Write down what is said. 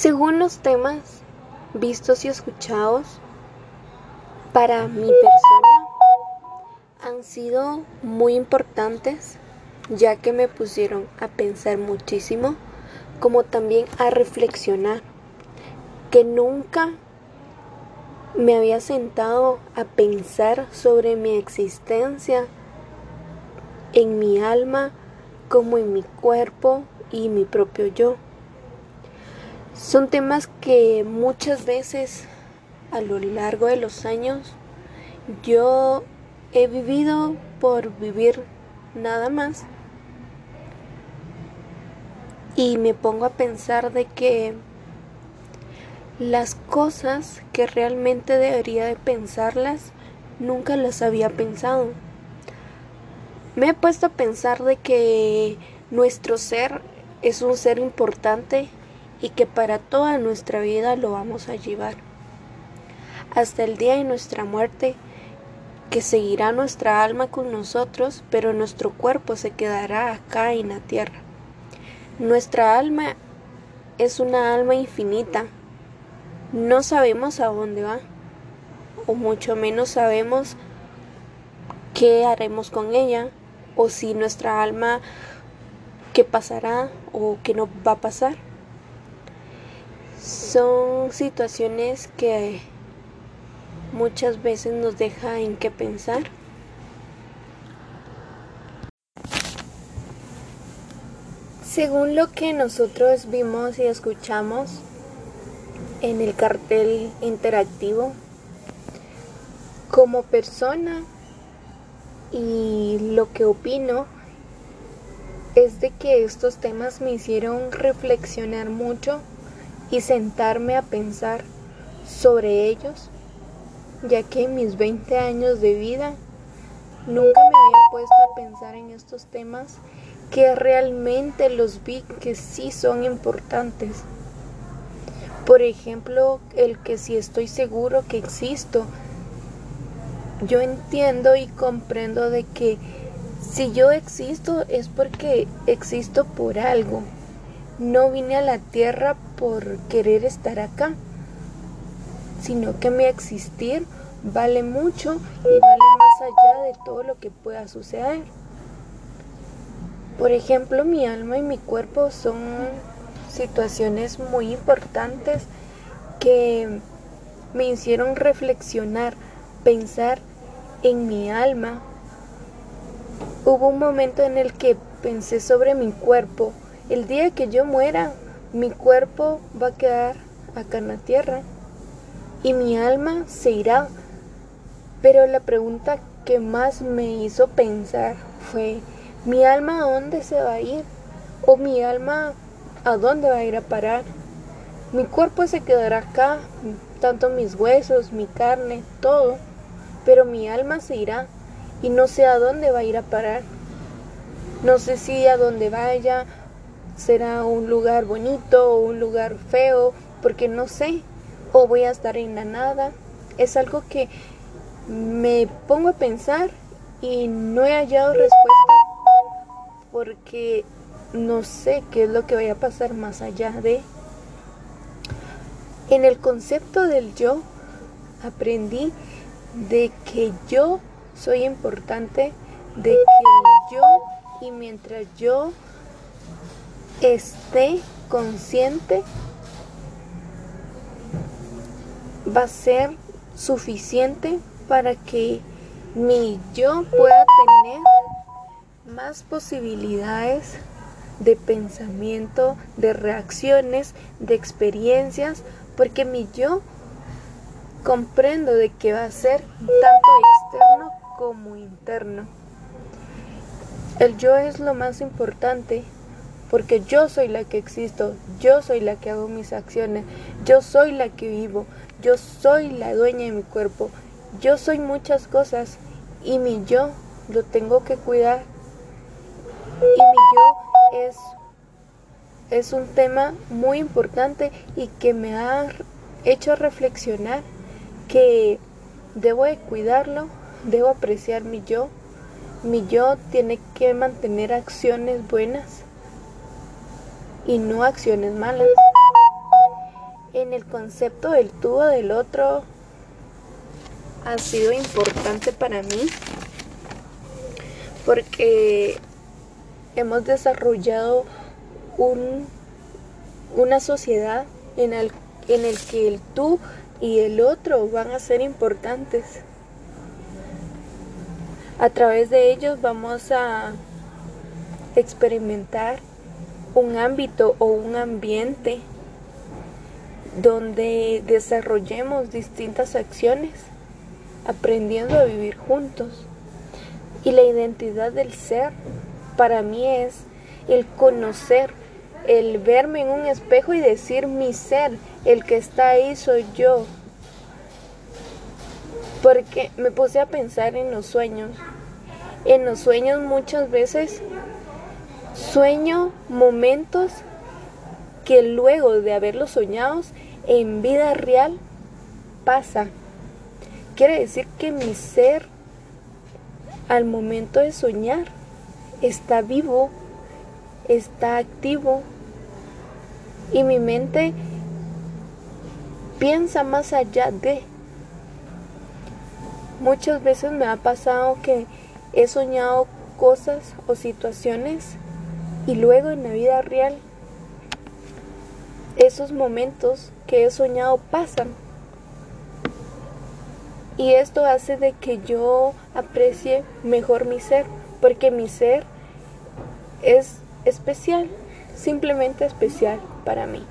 Según los temas vistos y escuchados, para mi persona han sido muy importantes ya que me pusieron a pensar muchísimo, como también a reflexionar, que nunca me había sentado a pensar sobre mi existencia en mi alma como en mi cuerpo y mi propio yo. Son temas que muchas veces a lo largo de los años yo he vivido por vivir nada más y me pongo a pensar de que las cosas que realmente debería de pensarlas nunca las había pensado. Me he puesto a pensar de que nuestro ser es un ser importante y que para toda nuestra vida lo vamos a llevar. Hasta el día de nuestra muerte, que seguirá nuestra alma con nosotros, pero nuestro cuerpo se quedará acá en la tierra. Nuestra alma es una alma infinita. No sabemos a dónde va, o mucho menos sabemos qué haremos con ella, o si nuestra alma qué pasará o qué no va a pasar. Son situaciones que muchas veces nos deja en qué pensar. Según lo que nosotros vimos y escuchamos en el cartel interactivo, como persona y lo que opino es de que estos temas me hicieron reflexionar mucho y sentarme a pensar sobre ellos, ya que en mis 20 años de vida nunca me había puesto a pensar en estos temas que realmente los vi que sí son importantes. Por ejemplo, el que si estoy seguro que existo. Yo entiendo y comprendo de que si yo existo es porque existo por algo. No vine a la tierra por querer estar acá, sino que mi existir vale mucho y vale más allá de todo lo que pueda suceder. Por ejemplo, mi alma y mi cuerpo son situaciones muy importantes que me hicieron reflexionar, pensar en mi alma. Hubo un momento en el que pensé sobre mi cuerpo. El día que yo muera, mi cuerpo va a quedar acá en la tierra y mi alma se irá. Pero la pregunta que más me hizo pensar fue, ¿Mi alma a dónde se va a ir? ¿O mi alma a dónde va a ir a parar? Mi cuerpo se quedará acá, tanto mis huesos, mi carne, todo, pero mi alma se irá y no sé a dónde va a ir a parar. No sé si a dónde vaya será un lugar bonito o un lugar feo, porque no sé, o voy a estar en la nada. Es algo que me pongo a pensar y no he hallado respuesta porque no sé qué es lo que vaya a pasar más allá de... En el concepto del yo aprendí de que yo soy importante, de que yo y mientras yo esté consciente va a ser suficiente para que mi yo pueda tener más posibilidades de pensamiento, de reacciones, de experiencias, porque mi yo comprendo de que va a ser tanto externo como interno. El yo es lo más importante porque yo soy la que existo, yo soy la que hago mis acciones, yo soy la que vivo, yo soy la dueña de mi cuerpo, yo soy muchas cosas y mi yo lo tengo que cuidar y mi yo es, es un tema muy importante y que me ha hecho reflexionar que debo de cuidarlo, debo apreciar mi yo. Mi yo tiene que mantener acciones buenas y no acciones malas. en el concepto del tú o del otro ha sido importante para mí porque hemos desarrollado un, una sociedad en el, en el que el tú y el otro van a ser importantes. A través de ellos vamos a experimentar un ámbito o un ambiente donde desarrollemos distintas acciones, aprendiendo a vivir juntos. Y la identidad del ser para mí es el conocer, el verme en un espejo y decir mi ser, el que está ahí soy yo. Porque me puse a pensar en los sueños. En los sueños muchas veces sueño momentos que luego de haberlos soñado en vida real pasa. Quiere decir que mi ser al momento de soñar está vivo, está activo y mi mente piensa más allá de. Muchas veces me ha pasado que he soñado cosas o situaciones y luego en la vida real esos momentos que he soñado pasan. Y esto hace de que yo aprecie mejor mi ser, porque mi ser es especial, simplemente especial para mí.